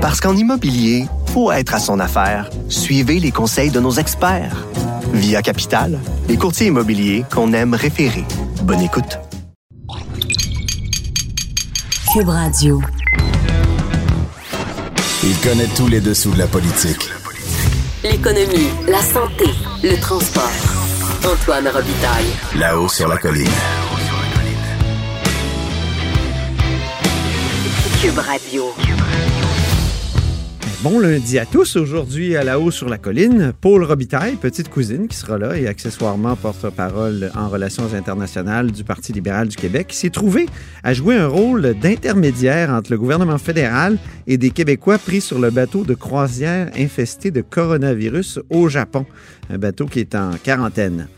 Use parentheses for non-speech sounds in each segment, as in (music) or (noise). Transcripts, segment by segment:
Parce qu'en immobilier, faut être à son affaire. Suivez les conseils de nos experts. Via Capital, les courtiers immobiliers qu'on aime référer. Bonne écoute. Cube Radio. Il connaît tous les dessous de la politique. L'économie, la santé, le transport. Antoine Robitaille. Là-haut sur la colline. Cube Radio. Bon lundi à tous. Aujourd'hui, à la haut sur la colline, Paul Robitaille, petite cousine qui sera là et accessoirement porte-parole en relations internationales du Parti libéral du Québec, s'est trouvé à jouer un rôle d'intermédiaire entre le gouvernement fédéral et des Québécois pris sur le bateau de croisière infesté de coronavirus au Japon. Un bateau qui est en quarantaine.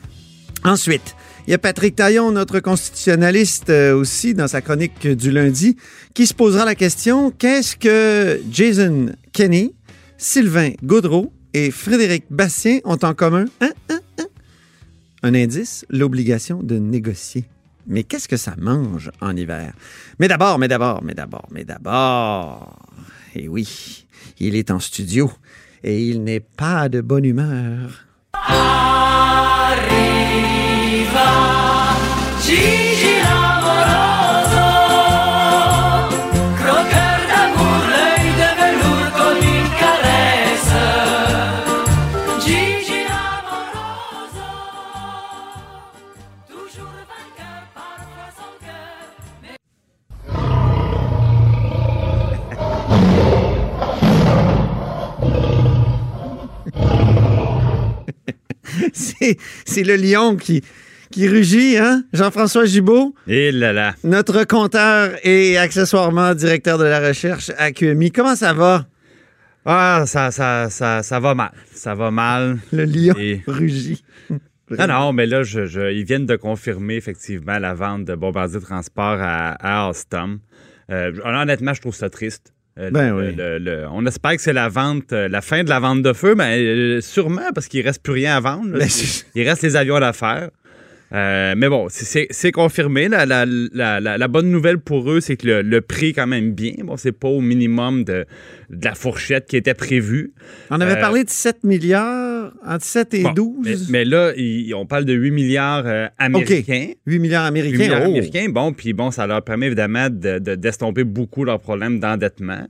Ensuite, il y a Patrick Taillon, notre constitutionnaliste euh, aussi, dans sa chronique du lundi, qui se posera la question qu'est-ce que Jason Kenney, Sylvain Gaudreau et Frédéric Bastien ont en commun? Un indice l'obligation de négocier. Mais qu'est-ce que ça mange en hiver? Mais d'abord, mais d'abord, mais d'abord, mais d'abord. Et oui, il est en studio et il n'est pas de bonne humeur. Gigi l'amoroso, croqueur d'amour, l'œil de velours comme une caresse. Gigi l'amoroso, toujours vainqueur, parfois sans cœur. C'est le lion qui, qui rugit, hein? Jean-François Gibault, Et là là. notre compteur et accessoirement directeur de la recherche à QMI. Comment ça va? Ah, ça, ça, ça, ça va mal. Ça va mal. Le lion Et- (laughs) rugit. Non, non, mais là, je, je- ils viennent de confirmer effectivement la vente de Bombardier Transport à, à Alstom. Euh, honnêtement, je trouve ça triste. Euh, Ben le- oui. le- le- on espère que c'est la vente, euh, la fin de la vente de feu, mais sûrement parce qu'il reste plus rien à vendre. là. Ben, Il reste les avions à faire. Euh, mais bon, c'est- confirmé. La, la- la- bonne nouvelle pour eux, c'est que le, le prix est quand même bien. Bon, c'est pas au minimum de, de la fourchette qui était prévue. On avait Euh, parlé de 7 milliards, entre 7 et Bon, 12. Mais, mais là, il- on parle de 8 milliards euh, américains. 8 milliards 8 américains. milliards oh. américains. Bon, puis bon, ça leur permet évidemment de- de- d'estomper beaucoup leurs problèmes d'endettement.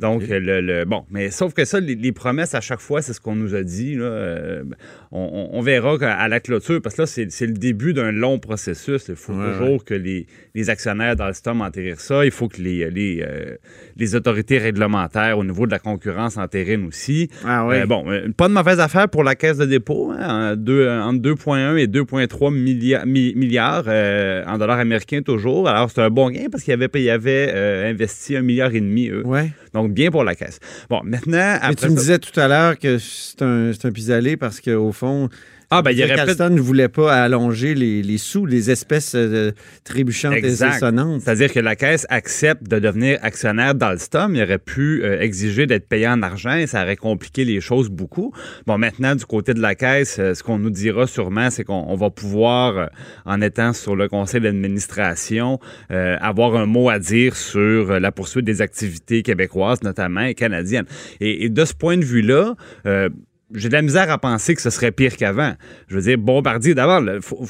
Donc, le, le- bon, mais sauf que ça, les, les promesses à chaque fois, c'est ce qu'on nous a dit. Là, euh, on, on- verra qu'à- à la clôture, parce que là, c'est le début d'un long processus. Il faut Ouais, toujours que les, les actionnaires d'Alstom enterrent ça. Il faut que les, les, euh, les autorités réglementaires au niveau de la concurrence enterrinent aussi. Ah oui. Euh, bon, pas de mauvaise affaire pour la caisse de dépôt. Hein, deux- entre 2,1 et 2,3 millia- mi- milliards euh, en dollars américains toujours. Alors, c'est un bon gain parce qu'ils avaient, ils avaient investi un milliard et demi, eux. Ouais. Donc, bien pour la caisse. Bon, maintenant, Mais après tu me disais tout à l'heure que c'est un, c'est un pis-aller parce qu'au fond, Ah, ben, il y aurait peut-être... Alston ne voulait pas allonger les, les sous, les espèces euh, trébuchantes Exact. et sonnantes. C'est-à-dire que la Caisse accepte de devenir actionnaire d'Alstom. Il aurait pu euh, exiger d'être payé en argent et ça aurait compliqué les choses beaucoup. Bon, maintenant, du côté de la Caisse, euh, ce qu'on nous dira sûrement, c'est qu'on on va pouvoir, euh, en étant sur le conseil d'administration, euh, avoir un mot à dire sur la poursuite des activités québécoises, notamment, et canadiennes. Et, et de ce point de vue-là, euh, j'ai de la misère à penser que ce serait pire qu'avant. Je veux dire, Bombardier, d'abord,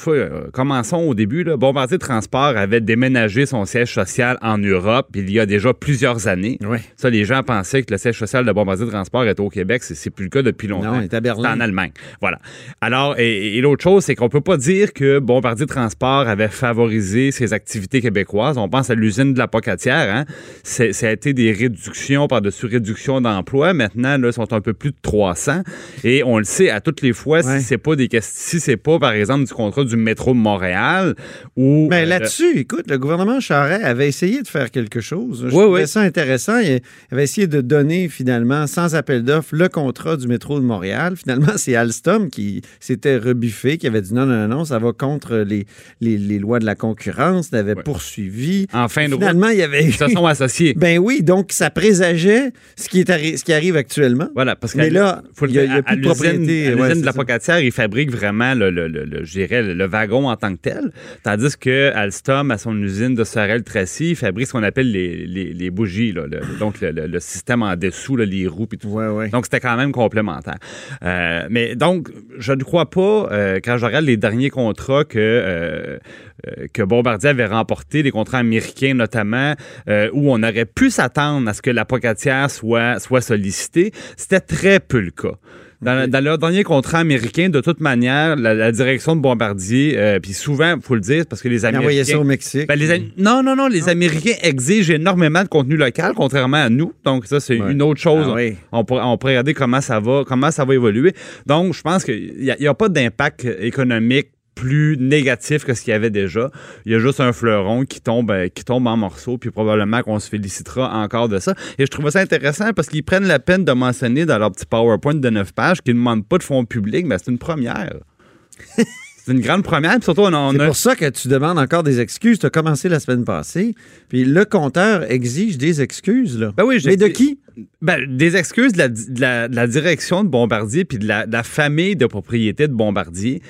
euh, commençons au début. Là. Bombardier Transport avait déménagé son siège social en Europe il y a déjà plusieurs années. Oui. Ça, les gens pensaient que le siège social de Bombardier Transport était au Québec. C'est, plus le cas depuis longtemps. Non, il est à Berlin. C'est en Allemagne. Voilà. Alors, et, et l'autre chose, c'est qu'on peut pas dire que Bombardier Transport avait favorisé ses activités québécoises. On pense à l'usine de la Pocatière. Hein? Ça a été des réductions par-dessus réductions d'emplois. Maintenant, là, ils sont un peu plus de 300. Et on le sait à toutes les fois, Ouais. si c'est pas des questions, si c'est pas, par exemple, du contrat du métro de Montréal ou. Mais euh, là-dessus, écoute, le gouvernement Charest avait essayé de faire quelque chose. Je Oui, trouvais oui. ça intéressant. Il avait essayé de donner finalement, sans appel d'offres, le contrat du métro de Montréal. (laughs) Finalement, c'est Alstom qui s'était rebuffé, qui avait dit non, non, non, ça va contre les, les, les lois de la concurrence, l'avait Ouais. poursuivi. en fin de route, Finalement, il y avait. ils se sont associés. (laughs) Ben oui, donc ça présageait ce qui, est arri- ce qui arrive actuellement. Voilà, parce que Mais là, faut le il y a- a plus à de l'usine propriété, à l'usine ouais, de la. Pocatière, ils fabriquent vraiment le, le, le, le- je dirais, le, wagon en tant que tel. Tandis que Alstom, à son usine de Sorel-Tracy, il fabrique ce qu'on appelle les, les, les bougies, là, le- donc le, système en dessous, là, les roues et tout Ouais, ouais. donc, c'était quand même complémentaire. Euh, mais donc, je ne crois pas, euh, quand je regarde les derniers contrats que, euh, que Bombardier avait remportés, les contrats américains notamment, où on aurait pu s'attendre à ce que la pocatière soit, soit sollicitée, c'était très peu le cas. Dans, dans leur dernier contrat américain, de toute manière, la, la direction de Bombardier, euh, puis souvent, il faut le dire, parce que les Américains... envoyait ça au Mexique. Ben, les non, non, non, les Américains exigent énormément de contenu local, contrairement à nous. Donc, ça, c'est Ouais. une autre chose. Ah oui. on, pourrait, on pourrait regarder comment ça va, comment ça va évoluer. Donc, je pense qu'il n'y a, il y a pas d'impact économique plus négatif que ce qu'il y avait déjà. Il y a juste un fleuron qui tombe, euh, qui tombe en morceaux, puis probablement qu'on se félicitera encore de ça. Et je trouve ça intéressant parce qu'ils prennent la peine de mentionner dans leur petit PowerPoint de 9 pages qu'ils ne demandent pas de fonds publics, mais c'est une première. (laughs) c'est une grande première, puis surtout, on C'est a- pour ça que tu demandes encore des excuses. Tu as commencé la semaine passée, puis le compteur exige des excuses. Là. Ben oui, j'ai Mais de qui? Ben, des excuses de la, de la- de la direction de Bombardier puis de la, de la famille de propriété de Bombardier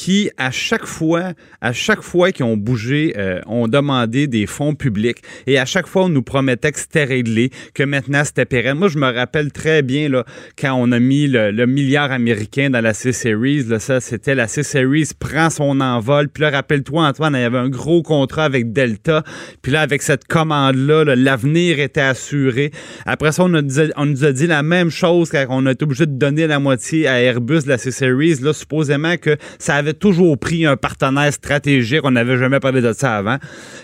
qui, à chaque fois, à chaque fois qu'ils ont bougé, euh, ont demandé des fonds publics et à chaque fois, on nous promettait que c'était réglé, que maintenant, c'était pérenne. Moi, je me rappelle très bien là, quand on a mis le, milliard américain dans la C-Series. Là, ça, c'était la C-Series prend son envol. Puis là, rappelle-toi, Antoine, il y avait un gros contrat avec Delta. Puis là, avec cette commande-là, là, l'avenir était assuré. Après ça, on nous a dit la même chose quand on a été obligé de donner la moitié à Airbus de la C-Series. Là, supposément que ça avait toujours pris un partenaire stratégique. On n'avait jamais parlé de ça avant.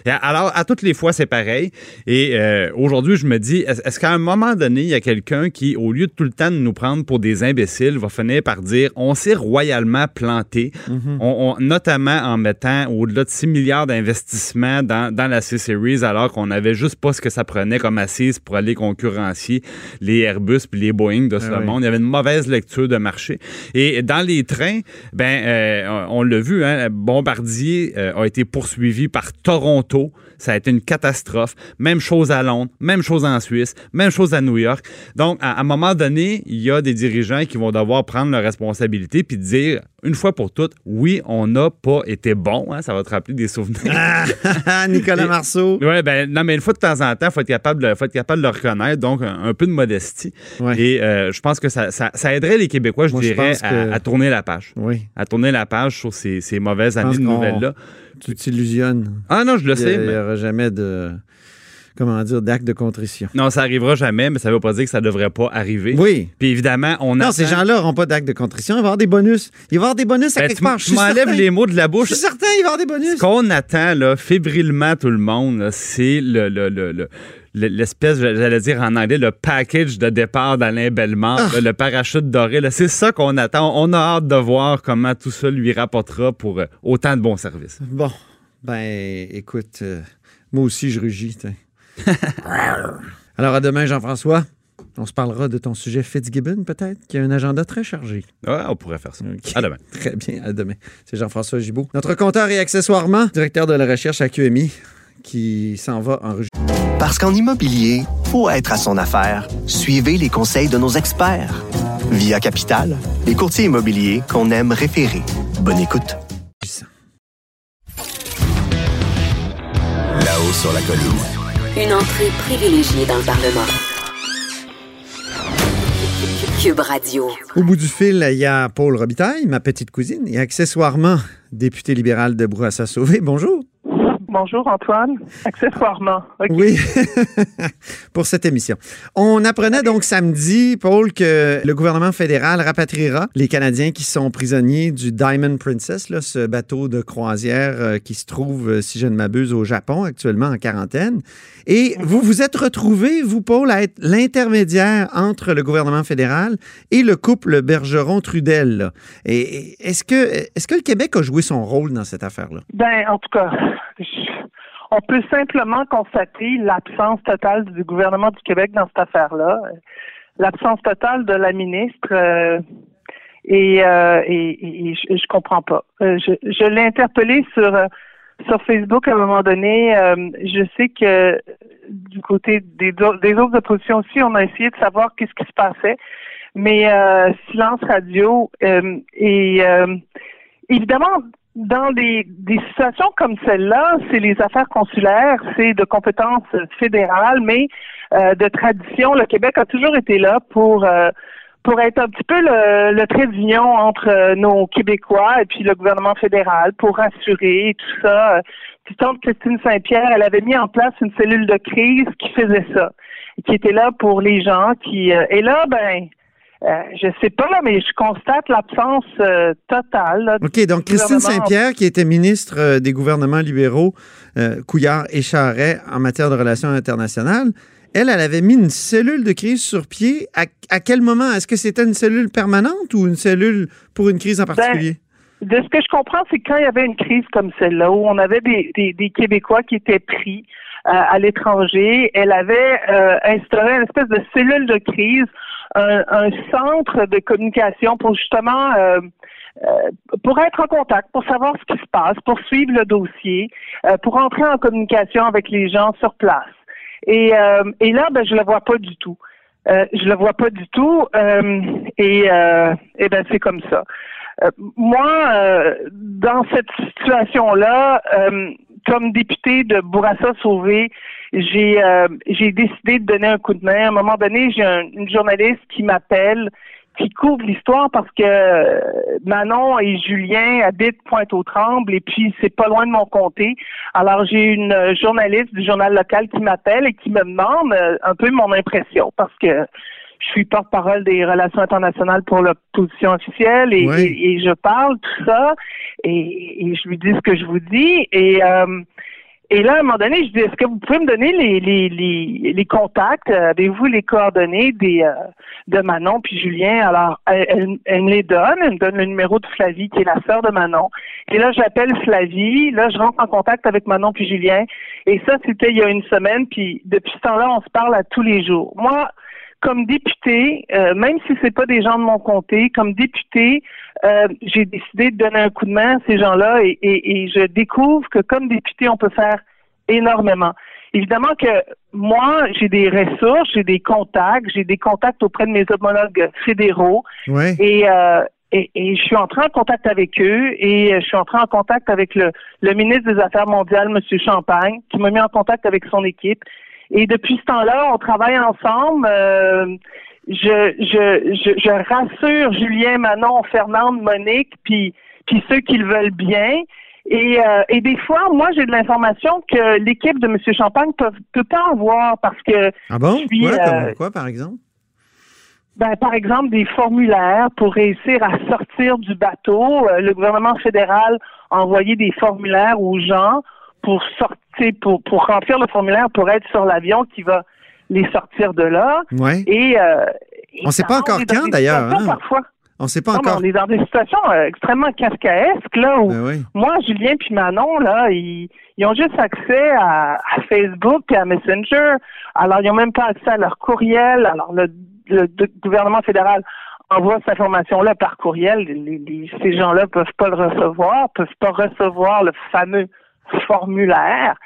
Et alors, à toutes les fois, c'est pareil. Et euh, aujourd'hui, je me dis, est- est-ce qu'à un moment donné, il y a quelqu'un qui, au lieu de tout le temps de nous prendre pour des imbéciles, va finir par dire, on s'est royalement planté, on- on- notamment en mettant au-delà de 6 milliards d'investissements dans, dans la C-Series, alors qu'on n'avait juste pas ce que ça prenait comme assise pour aller concurrencier les Airbus puis les Boeing de ce Ah oui. monde. Il y avait une mauvaise lecture de marché. Et dans les trains, ben, euh, on l'a vu, hein, Bombardier euh, a été poursuivi par Toronto. Ça a été une catastrophe. Même chose à Londres, même chose en Suisse, même chose à New York. Donc, à à un moment donné, il y a des dirigeants qui vont devoir prendre leurs responsabilités puis dire, une fois pour toutes, oui, on n'a pas été bon. hein, ça va te rappeler des souvenirs. Ah, (laughs) Nicolas Marceau. Oui, ben non, mais une fois de temps en temps, il faut être capable de, faut être capable de le reconnaître, donc un, un peu de modestie. Ouais. Et euh, je pense que ça, ça, ça aiderait les Québécois, je Moi, dirais, à, que- à tourner la page. Oui, À tourner la page sur ces, ces mauvaises années de nouvelles-là. tu t'illusionnes. Ah non, je le Il sais. n'y mais- aura jamais de, comment dire, d'acte de contrition. Non, ça arrivera jamais, mais ça ne veut pas dire que ça ne devrait pas arriver. Oui. Puis évidemment, on Non, attend- ces gens-là n'auront pas d'acte de contrition. Il va y avoir des bonus. Il va y avoir des bonus à Ben, quelque part. Je certain. les mots de la Je bouche. suis certain, il va y avoir des bonus. Ce qu'on attend, là, fébrilement, tout le monde, c'est le, le- le- le- le- l'espèce, j'allais dire en anglais, le package de départ d'Alain Bellemare, Ah. le parachute doré. C'est ça qu'on attend. On a hâte de voir comment tout ça lui rapportera pour euh, autant de bons services. Bon, ben, écoute, euh, moi aussi, je rugis. (laughs) Alors, à demain, Jean-François. On se parlera de ton sujet Fitzgibbon, peut-être, qui a un agenda très chargé. Ouais, on pourrait faire ça. À demain. (laughs) Très bien, à demain. C'est Jean-François Gibault. Notre compteur et accessoirement directeur de la recherche à QMI, qui s'en va en. Parce qu'en immobilier, faut être à son affaire. Suivez les conseils de nos experts. Via Capital, les courtiers immobiliers qu'on aime référer. Bonne écoute. Là-haut sur la colline. Une entrée privilégiée dans le Parlement. Cube Radio. Au bout du fil, il y a Paul Robitaille, ma petite cousine, et accessoirement député libéral de Brouhaha-Sauvé. Bonjour. Bonjour Antoine. Accessoirement. Oui, (laughs) pour cette émission. On apprenait donc samedi, Paul, que le gouvernement fédéral rapatriera les Canadiens qui sont prisonniers du Diamond Princess, là, ce bateau de croisière euh, qui se trouve, euh, si je ne m'abuse, au Japon, actuellement en quarantaine. Et vous vous êtes retrouvé, vous, Paul, à être l'intermédiaire entre le gouvernement fédéral et le couple Bergeron-Trudel. Et est-ce que, est-ce que le Québec a joué son rôle dans cette affaire-là? Ben, en tout cas, je- on peut simplement constater l'absence totale du gouvernement du Québec dans cette affaire-là, l'absence totale de la ministre. euh, et, euh, et, et je, je comprends pas. Euh, je je l'ai interpellé sur euh, sur Facebook à un moment donné. euh, je sais que du côté des, des autres oppositions aussi, on a essayé de savoir qu'est-ce qui se passait. mais euh, silence radio. et évidemment, dans des, des situations comme celle-là, c'est les affaires consulaires, c'est de compétences fédérales, mais euh, de tradition, le Québec a toujours été là pour euh, pour être un petit peu le, le trait d'union entre euh, nos Québécois et puis le gouvernement fédéral pour rassurer et tout ça. Puis tante Christine Saint-Pierre, elle avait mis en place une cellule de crise qui faisait ça, qui était là pour les gens qui euh, et là ben euh, je sais pas là, mais je constate l'absence euh, totale. là, OK, donc Christine. Saint-Pierre, qui était ministre euh, des gouvernements libéraux, euh, Couillard et Charret en matière de relations internationales, elle, elle avait mis une cellule de crise sur pied. À, à quel moment? Est-ce que c'était une cellule permanente ou une cellule pour une crise en particulier? De ce que je comprends, c'est que quand il y avait une crise comme celle-là, où on avait des, des, des Québécois qui étaient pris euh, à l'étranger, elle avait euh, instauré une espèce de cellule de crise, un, un centre de communication pour justement euh, euh, pour être en contact, pour savoir ce qui se passe, pour suivre le dossier, euh, pour entrer en communication avec les gens sur place. Et, euh, et là, ben, je le vois pas du tout. Euh, je le vois pas du tout. euh, et, et ben c'est comme ça. Moi, dans cette situation-là, comme député de Bourassa Sauvé, j'ai euh, j'ai décidé de donner un coup de main. À un moment donné, j'ai un- une journaliste qui m'appelle, qui couvre l'histoire parce que euh, Manon et Julien habitent Pointe-aux-Trembles et puis c'est pas loin de mon comté. Alors j'ai une euh, journaliste du journal local qui m'appelle et qui me demande euh, un peu mon impression parce que je suis porte-parole des relations internationales pour l'opposition officielle et, Ouais. et- et je parle tout ça et, et je lui dis ce que je vous dis et euh, et là, à un moment donné, je dis, est-ce que vous pouvez me donner les, les, les, les contacts? Avez-vous les coordonnées des, euh, de Manon puis Julien? Alors, elle, elle, elle me les donne. Elle me donne le numéro de Flavie, qui est la sœur de Manon. Et là, j'appelle Flavie. Là, je rentre en contact avec Manon puis Julien. Et ça, c'était il y a une semaine. Puis depuis ce temps-là, on se parle à tous les jours. Moi, comme député, euh, même si c'est pas des gens de mon comté, comme député, euh, j'ai décidé de donner un coup de main à ces gens-là et, et, et je découvre que comme député, on peut faire énormément. Évidemment que moi, j'ai des ressources, j'ai des contacts, j'ai des contacts auprès de mes homologues fédéraux et, euh, et, et je suis entré en contact avec eux et euh, je suis entré en contact avec le, le ministre des Affaires mondiales, M. Champagne, qui m'a mis en contact avec son équipe. Et depuis ce temps-là, on travaille ensemble. Euh, je, je, je, je rassure Julien, Manon, Fernande, Monique, puis, puis ceux qui le veulent bien. Et, euh, et des fois, moi, j'ai de l'information que l'équipe de M. Champagne peut, peut pas avoir parce que Ah bon? je suis, euh, comme quoi, par exemple? ben, par exemple, des formulaires pour réussir à sortir du bateau. Euh, le gouvernement fédéral a envoyé des formulaires aux gens pour sortir, pour, pour remplir le formulaire pour être sur l'avion qui va les sortir de là. Oui. Et, euh, On sait pas encore quand, d'ailleurs, hein? Parfois. On ne sait pas Non, encore. on est dans des situations euh, extrêmement kafkaesques, là, où Ben oui. moi, Julien puis Manon, là, ils, ils ont juste accès à, à Facebook et à Messenger. Alors, ils n'ont même pas accès à leur courriel. Alors, le, le- le gouvernement fédéral envoie cette information-là par courriel. Les- les- ces gens-là peuvent pas le recevoir, peuvent pas recevoir le fameux formulaire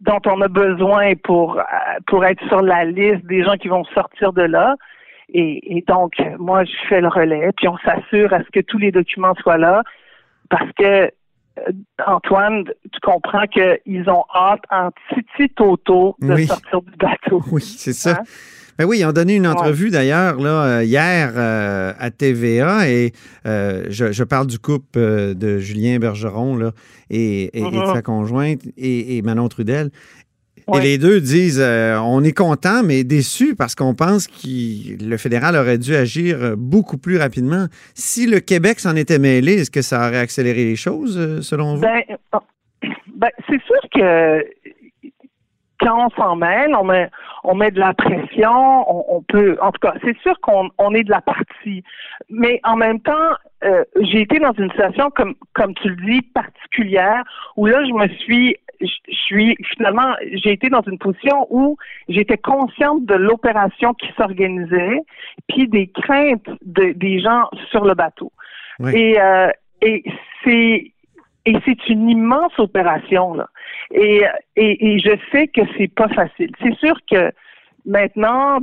dont on a besoin pour euh, pour être sur la liste des gens qui vont sortir de là. Et, et donc, moi, je fais le relais, puis on s'assure à ce que tous les documents soient là, parce que euh, Antoine, tu comprends qu'ils ont hâte en titi toto de Oui. sortir du bateau. Oui, c'est ça. Ben oui, ils ont donné une entrevue d'ailleurs là euh, hier euh, à TVA et euh, je, je parle du couple euh, de Julien Bergeron là, et, et- et de Mhm. sa conjointe et, et Manon Trudel. Et les deux disent on est content mais déçu parce qu'on pense que le fédéral aurait dû agir beaucoup plus rapidement. Si le Québec s'en était mêlé, est-ce que ça aurait accéléré les choses selon vous? Ben, ben, c'est sûr que quand on s'en mêle, on met, on met de la pression, on, on peut, en tout cas, c'est sûr qu'on on est de la partie. Mais en même temps, euh, j'ai été dans une situation, comme, comme tu le dis, particulière, où là, je me suis, je je suis, finalement, j'ai été dans une position où j'étais consciente de l'opération qui s'organisait, puis des craintes de- des gens sur le bateau. Oui. Et, euh, et c'est et c'est une immense opération là. Et, et, et je sais que c'est pas facile. C'est sûr que maintenant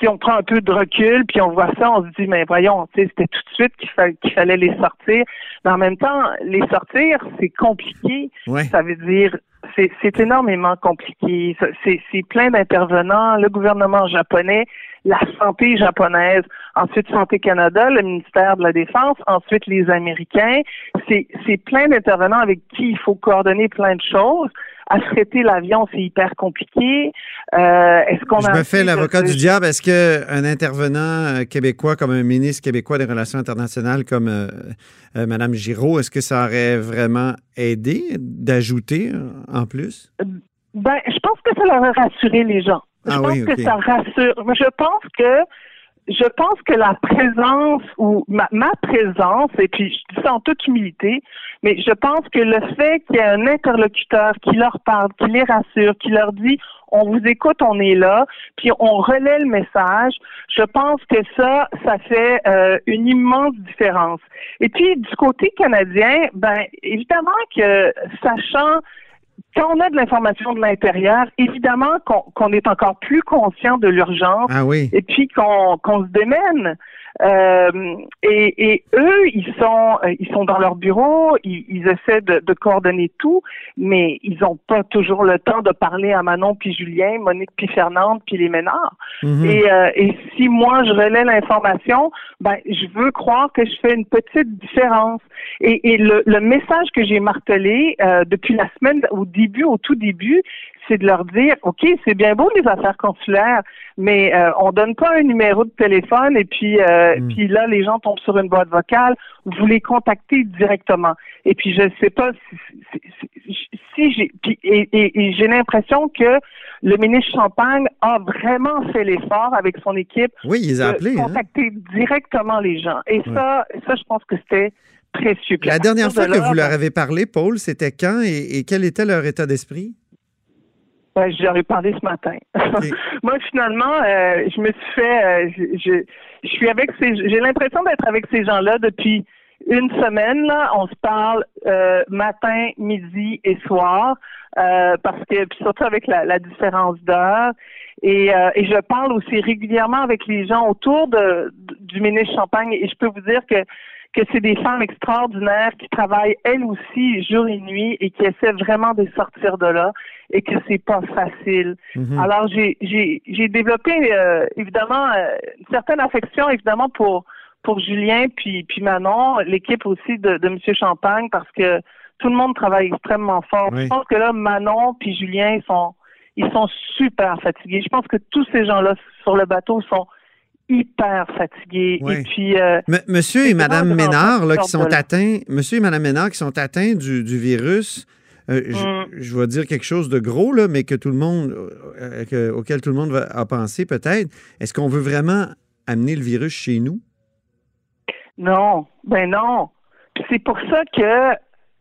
si on prend un peu de recul, puis on voit ça, on se dit, mais voyons, c'était tout de suite qu'il fa- qu'il fallait les sortir. Mais en même temps, les sortir, c'est compliqué. Ouais. Ça veut dire, c'est c'est énormément compliqué. C'est c'est plein d'intervenants, le gouvernement japonais, la santé japonaise, ensuite Santé Canada, le ministère de la Défense, ensuite les Américains. C'est plein d'intervenants avec qui il faut coordonner plein de choses. Affréter l'avion, c'est hyper compliqué. Euh, Est-ce qu'on Je a me fais l'avocat de- du diable. Est-ce qu'un intervenant euh, québécois, comme un ministre québécois des Relations internationales comme euh, euh, Mme Giraud, est-ce que ça aurait vraiment aidé d'ajouter en plus? Ben, je pense que ça leur a rassuré les gens. Je Ah pense oui, que ça rassure. Je pense que je pense que la présence ou ma, ma présence, et puis je dis ça en toute humilité, mais je pense que le fait qu'il y ait un interlocuteur qui leur parle, qui les rassure, qui leur dit on vous écoute, on est là, puis on relaie le message, je pense que ça, ça fait euh, une immense différence. Et puis du côté canadien, ben évidemment que sachant quand on a de l'information de l'intérieur, évidemment qu'on est encore plus conscient de l'urgence Ah oui. et puis qu'on qu'on se démène. Euh, et, et eux, ils sont ils sont dans leur bureau, ils, ils essaient de, de coordonner tout, mais ils n'ont pas toujours le temps de parler à Manon puis Julien, Monique puis Fernande puis les Ménards. Mhm. Et, euh, et si moi je relais l'information, ben je veux croire que je fais une petite différence. Et, et le, le message que j'ai martelé euh, depuis la semaine au début, au tout début, c'est de leur dire, ok, c'est bien beau les affaires consulaires, mais euh, on donne pas un numéro de téléphone et puis euh, Mm. puis là les gens tombent sur une boîte vocale. Vous les contactez directement. Et puis je sais pas si, si, j'ai et, et- et j'ai l'impression que le ministre Champagne a vraiment fait l'effort avec son équipe Oui, ils ont de appelé. hein? contacter directement les gens. Et ça, ça, je pense que c'était précieux. La dernière fois que vous leur avez parlé, Paul, c'était quand et, et quel était leur état d'esprit? Ben, j'en ai parlé ce matin. (laughs) Moi, finalement, euh, je me suis fait, euh, je, je, je suis avec ces, j'ai l'impression d'être avec ces gens-là depuis une semaine. Là, on se parle euh, matin, midi et soir, euh, parce que puis surtout avec la, la différence d'heure. Et, euh, et je parle aussi régulièrement avec les gens autour de, du ministre Champagne. Et je peux vous dire que que c'est des femmes extraordinaires qui travaillent elles aussi jour et nuit et qui essaient vraiment de sortir de là et que c'est pas facile. Mhm. Alors j'ai j'ai j'ai développé euh, évidemment euh, une certaine affection évidemment pour pour Julien puis puis Manon, l'équipe aussi de de Monsieur Champagne parce que tout le monde travaille extrêmement fort. Oui. Je pense que là Manon puis Julien ils sont ils sont super fatigués. Je pense que tous ces gens-là sur le bateau sont hyper fatigués Oui. et puis euh, M- Monsieur et Madame Ménard, là, qui sont atteints, Monsieur et Madame Ménard qui sont atteints du, du virus, euh, je- Mm. je vais dire quelque chose de gros, là, mais que tout le monde, euh, que- auquel tout le monde va a pensé peut-être. Est-ce qu'on veut vraiment amener le virus chez nous? Non, ben non. C'est pour ça que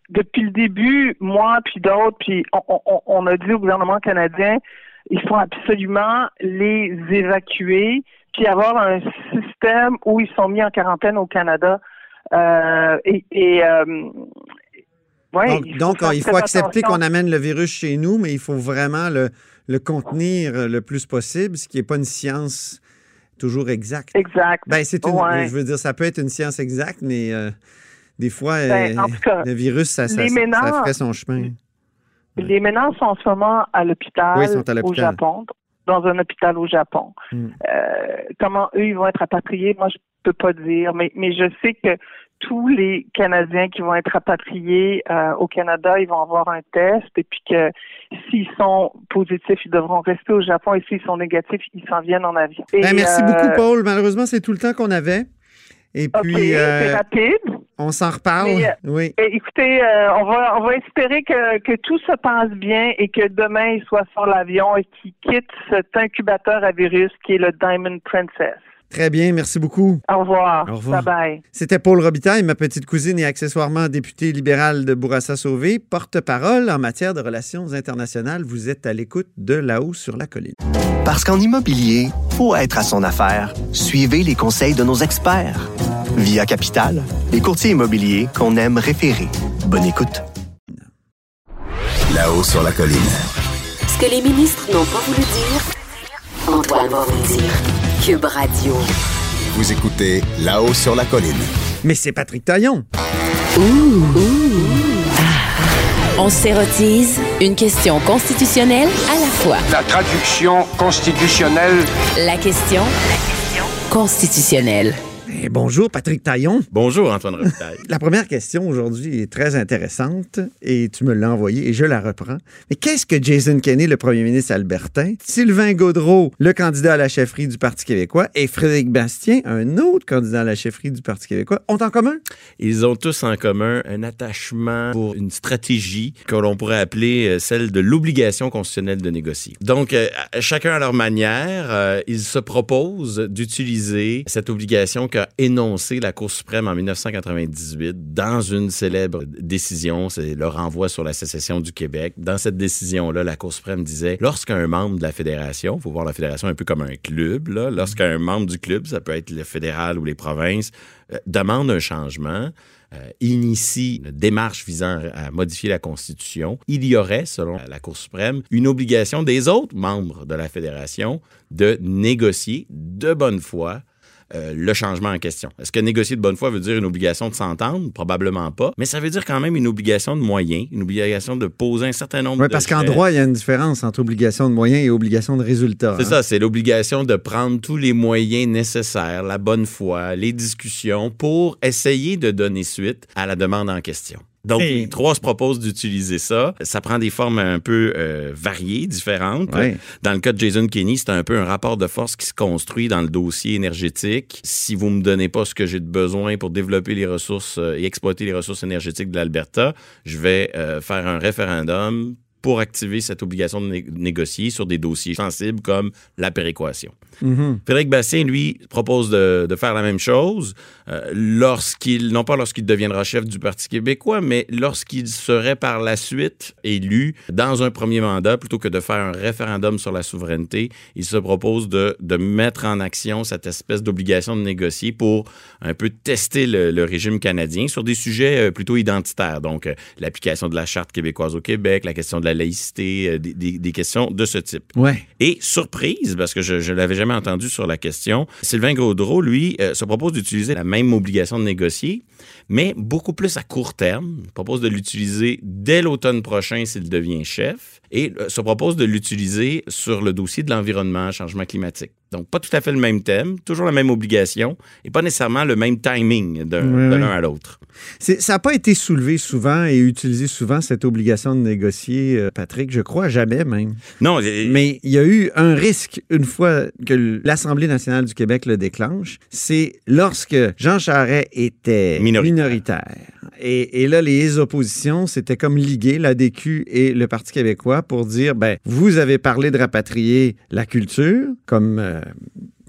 depuis le début, moi puis d'autres, puis on, on- on a dit au gouvernement canadien, il faut absolument les évacuer, puis avoir un système où ils sont mis en quarantaine au Canada. Euh, et et euh, ouais, donc, il faut donc, faire il faut très accepter qu'on amène le virus chez nous, mais il faut vraiment le, le contenir le plus possible, ce qui n'est pas une science toujours exacte. Exact. Ben, c'est une, Ouais. je veux dire, ça peut être une science exacte, mais euh, des fois, Ben, euh, cas, le virus, ça, ça, ferait son chemin. Les ménages sont en ce moment à l'hôpital Oui, au. Japon, dans un hôpital au Japon. Mm. Euh, comment eux, ils vont être rapatriés, moi, je peux pas dire, mais, mais je sais que tous les Canadiens qui vont être rapatriés euh, au Canada, ils vont avoir un test et puis que s'ils sont positifs, ils devront rester au Japon et s'ils sont négatifs, ils s'en viennent en avion. Et, Ben, merci euh, beaucoup, Paul. Malheureusement, c'est tout le temps qu'on avait. Et puis, euh, rapide. on s'en reparle. Mais, euh, oui. Eh, Écoutez, euh, on va on va espérer que, que tout se passe bien et que demain il soit sur l'avion et qu'il quitte cet incubateur à virus qui est le Diamond Princess. Très bien. Merci beaucoup. Au revoir. Au revoir. Bye bye. C'était Paul Robitaille, ma petite cousine et accessoirement députée libérale de Bourassa-Sauvé, porte-parole en matière de relations internationales. Vous êtes à l'écoute de là-haut sur la colline. Parce qu'en immobilier, faut être à son affaire. Suivez les conseils de nos experts. Via Capital, les courtiers immobiliers qu'on aime référer. Bonne écoute. Là-haut sur la colline. Ce que les ministres n'ont pas voulu dire, Antoine va vous le dire. Cube Radio. Vous écoutez là-haut sur la colline. Mais c'est Patrick Taillon. On s'érotise une question constitutionnelle à la fois. La traduction constitutionnelle. La question constitutionnelle. Bonjour, Patrick Taillon. Bonjour, Antoine Robitaille. (laughs) La première question aujourd'hui est très intéressante et tu me l'as envoyée et je la reprends. Mais qu'est-ce que Jason Kenney, le premier ministre albertain, Sylvain Gaudreau, le candidat à la chefferie du Parti québécois, et Frédéric Bastien, un autre candidat à la chefferie du Parti québécois, ont en commun? Ils ont tous en commun un attachement pour une stratégie que l'on pourrait appeler euh, celle de l'obligation constitutionnelle de négocier. Donc, euh, chacun à leur manière, euh, ils se proposent d'utiliser cette obligation qu'a énoncée la Cour suprême en 1998 dans une célèbre décision, c'est le renvoi sur la sécession du Québec. Dans cette décision-là, la Cour suprême disait, lorsqu'un membre de la fédération, faut voir la fédération un peu comme un club, lorsqu'un membre du club, ça peut être le fédéral ou les provinces, euh, demande un changement, euh, initie une démarche visant à modifier la Constitution, il y aurait, selon la Cour suprême, une obligation des autres membres de la fédération de négocier de bonne foi euh, le changement en question. Est-ce que négocier de bonne foi veut dire une obligation de s'entendre? Probablement pas. Mais ça veut dire quand même une obligation de moyens, une obligation de poser un certain nombre Oui, de parce qu'en droit, il y a une différence entre obligation de moyens et obligation de résultat. C'est hein. ça, c'est l'obligation de prendre tous les moyens nécessaires, la bonne foi, les discussions pour essayer de donner suite à la demande en question. Donc, Et- les trois se proposent d'utiliser ça. Ça prend des formes un peu euh, variées, différentes. Ouais. Dans le cas de Jason Kenney, c'est un peu un rapport de force qui se construit dans le dossier énergétique. Si vous me donnez pas ce que j'ai de besoin pour développer les ressources euh, et exploiter les ressources énergétiques de l'Alberta, je vais euh, faire un référendum pour activer cette obligation de né- négocier sur des dossiers sensibles comme la péréquation. Mhm. Frédéric Bastien, lui, propose de, de faire la même chose euh, lorsqu'il, non pas lorsqu'il deviendra chef du Parti québécois, mais lorsqu'il serait par la suite élu dans un premier mandat, plutôt que de faire un référendum sur la souveraineté, il se propose de, de mettre en action cette espèce d'obligation de négocier pour un peu tester le, le régime canadien sur des sujets euh, plutôt identitaires. Donc, euh, l'application de la Charte québécoise au Québec, la question de la laïcité, euh, des, des- des questions de ce type. Ouais. Et surprise, parce que je ne l'avais jamais entendu sur la question, Sylvain Gaudreau, lui, euh, se propose d'utiliser la même obligation de négocier, mais beaucoup plus à court terme. Il propose de l'utiliser dès l'automne prochain s'il devient chef et euh, se propose de l'utiliser sur le dossier de l'environnement, changement climatique. Donc, pas tout à fait le même thème, toujours la même obligation et pas nécessairement le même timing Oui, de oui. à l'autre. Ça n'a pas été soulevé souvent et utilisé souvent, cette obligation de négocier, euh, Patrick, je crois jamais même. Non, Mais il y a eu un risque une fois que l'Assemblée nationale du Québec le déclenche, c'est lorsque Jean Charest était Minoritaire. minoritaire. Et, et là, les oppositions, c'était comme liguer l'ADQ et le Parti québécois pour dire, ben, vous avez parlé de rapatrier la culture comme... euh,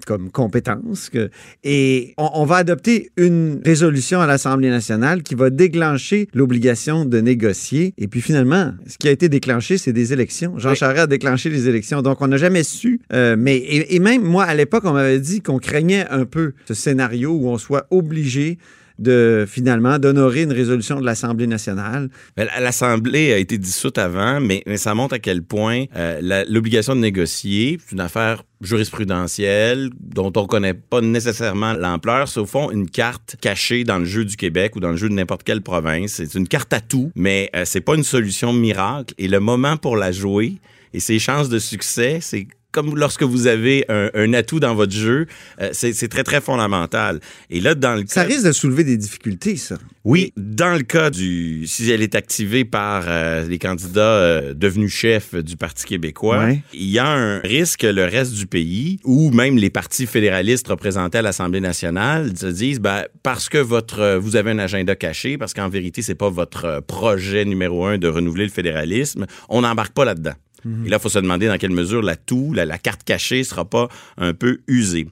comme compétence. que- et on, on va adopter une résolution à l'Assemblée nationale qui va déclencher l'obligation de négocier. Et puis finalement, ce qui a été déclenché, c'est des élections. Jean Oui. Charest a déclenché les élections. Donc, on n'a jamais su. euh, mais, et, et même moi, à l'époque, on m'avait dit qu'on craignait un peu ce scénario où on soit obligé de finalement d'honorer une résolution de l'Assemblée nationale. L'Assemblée a été dissoute avant, mais, ça montre à quel point euh, l'obligation de négocier, c'est une affaire jurisprudentielle dont on connaît pas nécessairement l'ampleur. C'est au fond une carte cachée dans le jeu du Québec ou dans le jeu de n'importe quelle province. C'est une carte à tout, mais euh, c'est pas une solution miracle. Et le moment pour la jouer et ses chances de succès, c'est comme lorsque vous avez un, un atout dans votre jeu, euh, c'est très, très fondamental. Et là, dans le Ça cas- risque de soulever des difficultés, ça. oui, dans le cas du si elle est activée par euh, les candidats euh, devenus chefs du Parti québécois, Ouais. il y a un risque que le reste du pays ou même les partis fédéralistes représentés à l'Assemblée nationale se disent ben, parce que votre vous avez un agenda caché parce qu'en vérité c'est pas votre projet numéro un de renouveler le fédéralisme, on n'embarque pas là-dedans. Et là, il faut se demander dans quelle mesure la, la carte cachée sera pas un peu usée.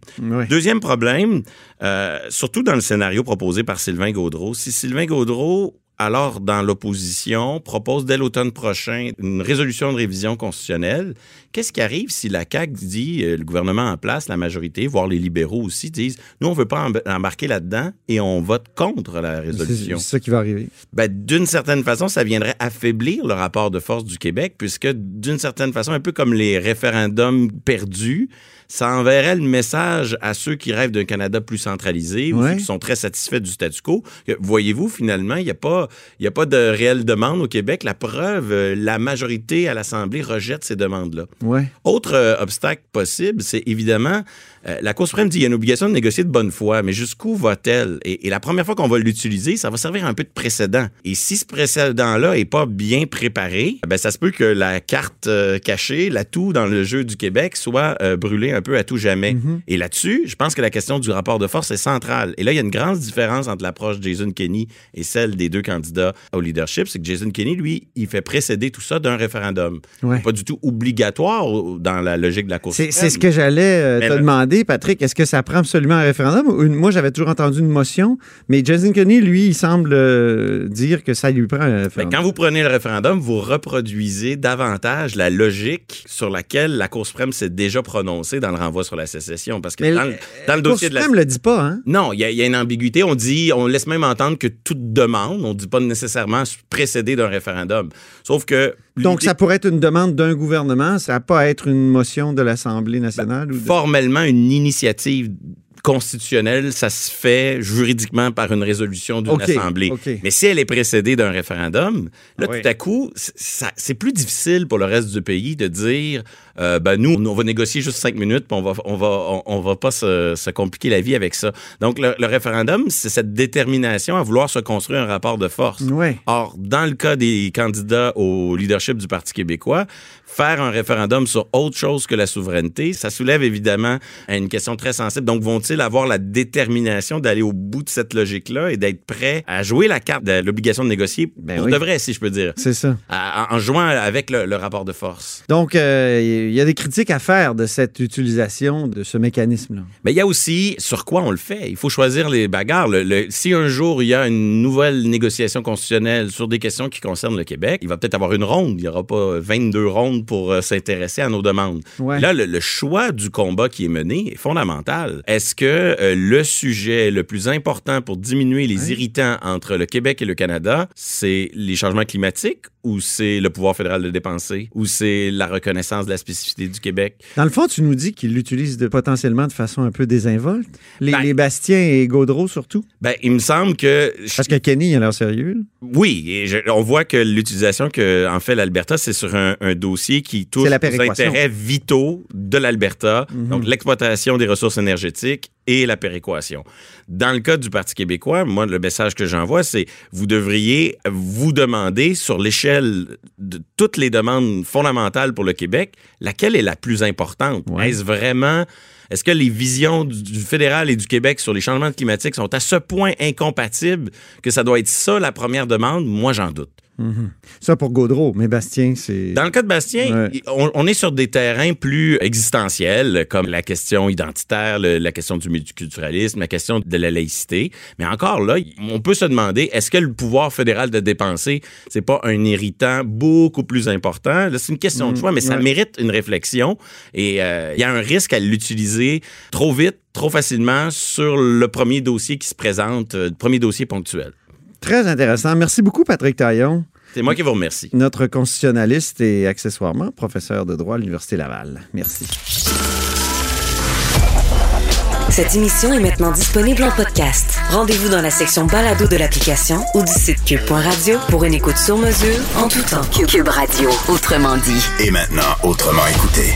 Deuxième problème, euh, surtout dans le scénario proposé par Sylvain Gaudreau, si Sylvain Gaudreau, alors dans l'opposition, propose dès l'automne prochain une résolution de révision constitutionnelle, qu'est-ce qui arrive si la CAQ dit, euh, le gouvernement en place, la majorité, voire les libéraux aussi, disent, nous, on veut pas emb- embarquer là-dedans et on vote contre la résolution? c'est ça qui va arriver. Ben, d'une certaine façon, ça viendrait affaiblir le rapport de force du Québec, puisque d'une certaine façon, un peu comme les référendums perdus, ça enverrait le message à ceux qui rêvent d'un Canada plus centralisé ou Ouais. ceux qui sont très satisfaits du statu quo. que, Voyez-vous, finalement, il n'y a, pas- il y a pas de réelle demande au Québec. La preuve, euh, la majorité à l'Assemblée rejette ces demandes-là. Ouais. Autre euh, obstacle possible, c'est évidemment, euh, la Cour suprême dit qu'il y a une obligation de négocier de bonne foi, mais jusqu'où va-t-elle? Et, et la première fois qu'on va l'utiliser, ça va servir un peu de précédent. Et si ce précédent-là est pas bien préparé, ben ça se peut que la carte euh, cachée, l'atout dans le jeu du Québec soit euh, brûlée un peu à tout jamais. Et là-dessus, je pense que la question du rapport de force est centrale. Et là, il y a une grande différence entre l'approche de Jason Kenney et celle des deux candidats au leadership, c'est que Jason Kenney, lui, il fait précéder tout ça d'un référendum. Ouais. Pas du tout obligatoire dans la logique de la Cour suprême. c'est ce que j'allais te le- Patrick. Est-ce que ça prend absolument un référendum? Une- moi, j'avais toujours entendu une motion, mais Jason Kenney, lui, il semble euh, dire que ça lui prend un Ben, référendum. quand vous prenez le référendum, vous reproduisez davantage la logique sur laquelle la Cour suprême s'est déjà prononcée dans le renvoi sur la sécession. Parce que Mais dans, le- dans dossier de la... suprême le dit pas, hein? Non, il y, a- il y a une ambiguïté. On dit, on laisse même entendre que toute demande, on dit pas nécessairement précédée d'un référendum. Sauf que Donc, ça pourrait être une demande d'un gouvernement, ça n'a pas à être une motion de l'Assemblée nationale? ou de- formellement une initiative constitutionnelle, ça se fait juridiquement par une résolution d'une OK, assemblée. Mais si elle est précédée d'un référendum, là, Oui. tout à coup, c'est plus difficile pour le reste du pays de dire, euh, ben nous, on va négocier juste cinq minutes, puis on va, on va, on, on va pas se, se compliquer la vie avec ça. Donc, le, le référendum, c'est cette détermination à vouloir se construire un rapport de force. Ouais. Or, dans le cas des candidats au leadership du Parti québécois, faire un référendum sur autre chose que la souveraineté, ça soulève évidemment une question très sensible. Donc, vont-ils avoir la détermination d'aller au bout de cette logique-là et d'être prêts à jouer la carte de l'obligation de négocier? Ben pour oui. de vrai, si je peux dire, C'est ça. à- en, en jouant avec le, le rapport de force? Donc, euh, il y a des critiques à faire de cette utilisation de ce mécanisme-là. Mais il y a aussi sur quoi on le fait. Il faut choisir les bagarres. Le- le- si un jour il y a une nouvelle négociation constitutionnelle sur des questions qui concernent le Québec, il va peut-être avoir une ronde. Il n'y aura pas 22 rondes pour euh, s'intéresser à nos demandes. Ouais. Là, le, le choix du combat qui est mené est fondamental. Est-ce que euh, le sujet le plus important pour diminuer les irritants entre le Québec et le Canada, c'est les changements climatiques ou c'est le pouvoir fédéral de dépenser ou c'est la reconnaissance de la spécificité du Québec? Dans le fond, tu nous dis qu'il l'utilise de, potentiellement de façon un peu désinvolte. Les, Ben- les Bastien et Gaudreau, surtout. Ben, il me semble que Parce que Kenny, il a l'air sérieux. Oui, et je- on voit que l'utilisation que en fait l'Alberta, c'est sur un, un dossier qui touche aux intérêts vitaux de l'Alberta, Mhm. donc l'exploitation des ressources énergétiques et la péréquation. Dans le cas du Parti québécois, moi, le message que j'envoie, c'est vous devriez vous demander sur l'échelle de toutes les demandes fondamentales pour le Québec, laquelle est la plus importante? Ouais. Est-ce vraiment... Est-ce que les visions du, du fédéral et du Québec sur les changements climatiques sont à ce point incompatibles que ça doit être ça la première demande? Moi, j'en doute. Ça pour Gaudreau, mais Bastien, c'est. Dans le cas de Bastien, Ouais. on, on est sur des terrains plus existentiels, comme la question identitaire, le- la question du multiculturalisme, la question de la laïcité. Mais encore là, on peut se demander, est-ce que le pouvoir fédéral de dépenser, c'est pas un irritant beaucoup plus important? C'est une question de choix, mais ça mérite une réflexion. Et euh, il y a un risque à l'utiliser trop vite, trop facilement sur le premier dossier qui se présente, euh, le premier dossier ponctuel. Très intéressant. Merci beaucoup, Patrick Taillon, C'est moi qui vous remercie. notre constitutionnaliste et accessoirement professeur de droit à l'Université Laval. Merci. Cette émission est maintenant disponible en podcast. Rendez-vous dans la section balado de l'application ou du site cube.radio pour une écoute sur mesure en tout temps. Cube Radio, autrement dit. Et maintenant, autrement écouté.